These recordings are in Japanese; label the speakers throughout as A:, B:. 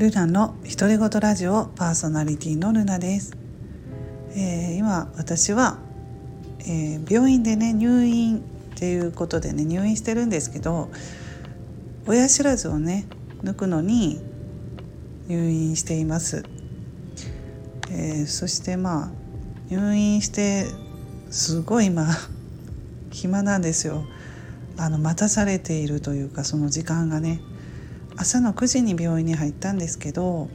A: ルナの独り言ラジオパーソナリティのルナです、えー今私は、えー病院でね入院っていうことでね入院してるんですけど親知らずをね抜くのに入院しています、えーそしてまあ入院してすごい今 暇なんですよ。あの待たされているというかその時間がね。朝の9時に病院に入ったんですけど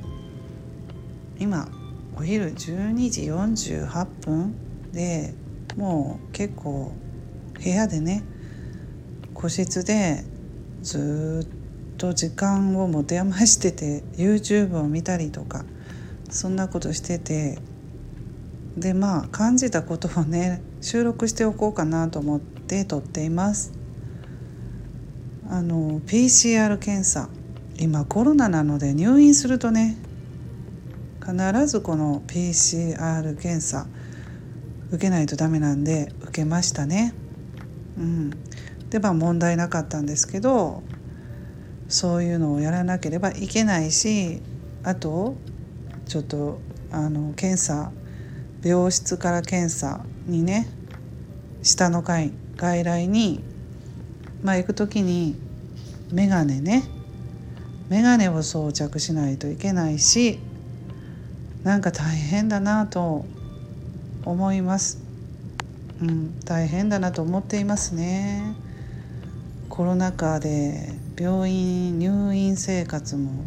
A: 今お昼12時48分でもう結構部屋でね個室でずっと時間を持て余してて YouTube を見たりとかそんなことしててでまあ感じたことをね収録しておこうかなと思って撮っています。あの PCR 検査今コロナなので入院するとね必ずこの PCR 検査受けないとダメなんで受けましたね。うん、でまあ問題なかったんですけどそういうのをやらなければいけないしあとちょっとあの検査病室から検査にね下の階外来にまあ行く時に眼鏡ね眼鏡を装着しないといけないしなんか大変だなと思います、うん、大変だなと思っていますね。コロナ禍で病院入院生活も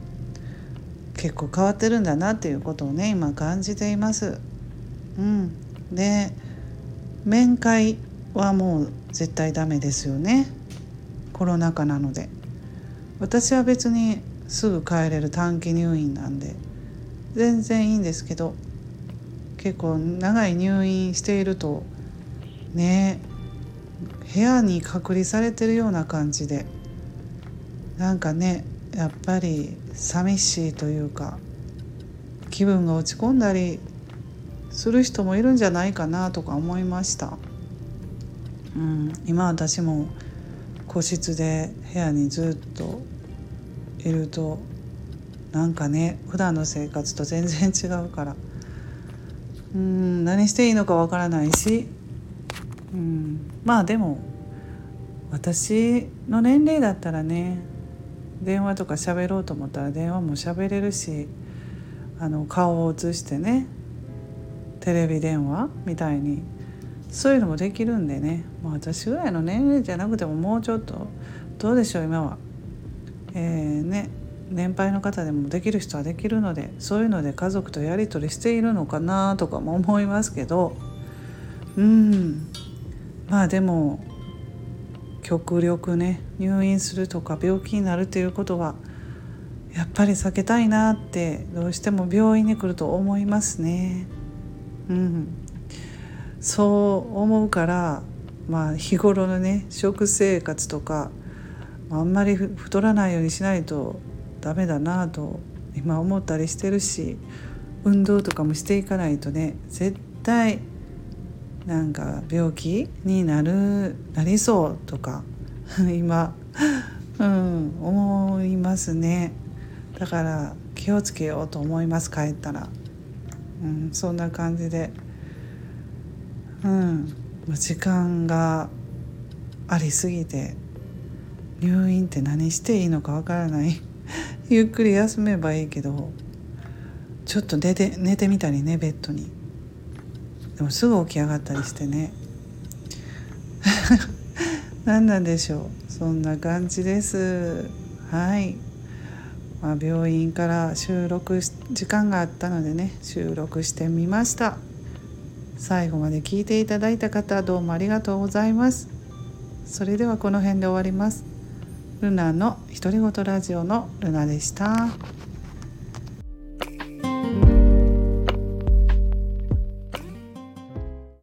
A: 結構変わってるんだなっていうことをね今感じています。うんで面会はもう絶対ダメですよね。コロナ禍なので。私は別にすぐ帰れる短期入院なんで全然いいんですけど結構長い入院しているとね部屋に隔離されてるような感じでなんかねやっぱり寂しいというか気分が落ち込んだりする人もいるんじゃないかなとか思いました。うん、今私も個室で部屋にずっといるとなんかね普段の生活と全然違うから。うん何していいのかわからないし、うん、まあでも私の年齢だったらね電話とか喋ろうと思ったら電話も喋れるしあの顔を映してねテレビ電話みたいにそういうのもできるんでね、まあ、私ぐらいの年齢じゃなくてももうちょっとどうでしょう今は。えーね年配の方でもできる人はできるのでそういうので家族とやり取りしているのかなとかも思いますけどうんまあでも極力ね入院するとか病気になるということはやっぱり避けたいなってどうしても病院に来ると思いますね。うん、そう思うからまあ日頃のね食生活とかあんまり太らないようにしないとダメだなと今思ったりしてるし運動とかもしていかないとね絶対なんか病気になるなりそうとか 今、うん、思いますね。だから気をつけようと思います帰ったら、うん、そんな感じで。うん時間がありすぎて入院って何していいのかわからない。ゆっくり休めばいいけどちょっと寝て寝てみたりねベッドに。でもすぐ起き上がったりしてね。何なんでしょう。そんな感じです。はい、まあ、病院から収録時間があったのでね収録してみました。最後まで聞いていただいた方どうもありがとうございます。それではこの辺で終わります。ルナの独り言ラジオのルナでした。